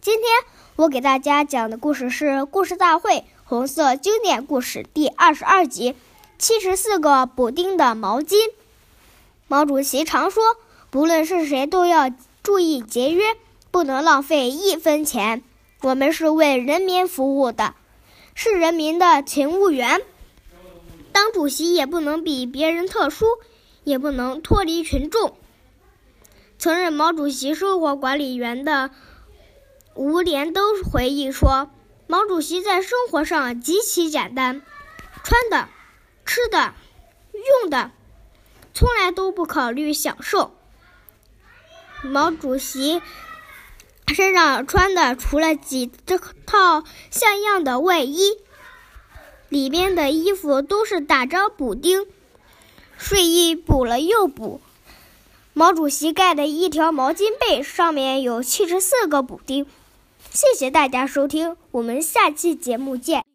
今天我给大家讲的故事是《故事大会》。红色经典故事第二十二集：七十四个补丁的毛巾。毛主席常说，不论是谁都要注意节约，不能浪费一分钱。我们是为人民服务的，是人民的勤务员。当主席也不能比别人特殊，也不能脱离群众。曾任毛主席生活管理员的吴连都回忆说。毛主席在生活上极其简单，穿的、吃的、用的，从来都不考虑享受。毛主席身上穿的除了几这套像样的外衣，里边的衣服都是打着补丁，睡衣补了又补。毛主席盖的一条毛巾被上面有七十四个补丁。谢谢大家收听，我们下期节目见。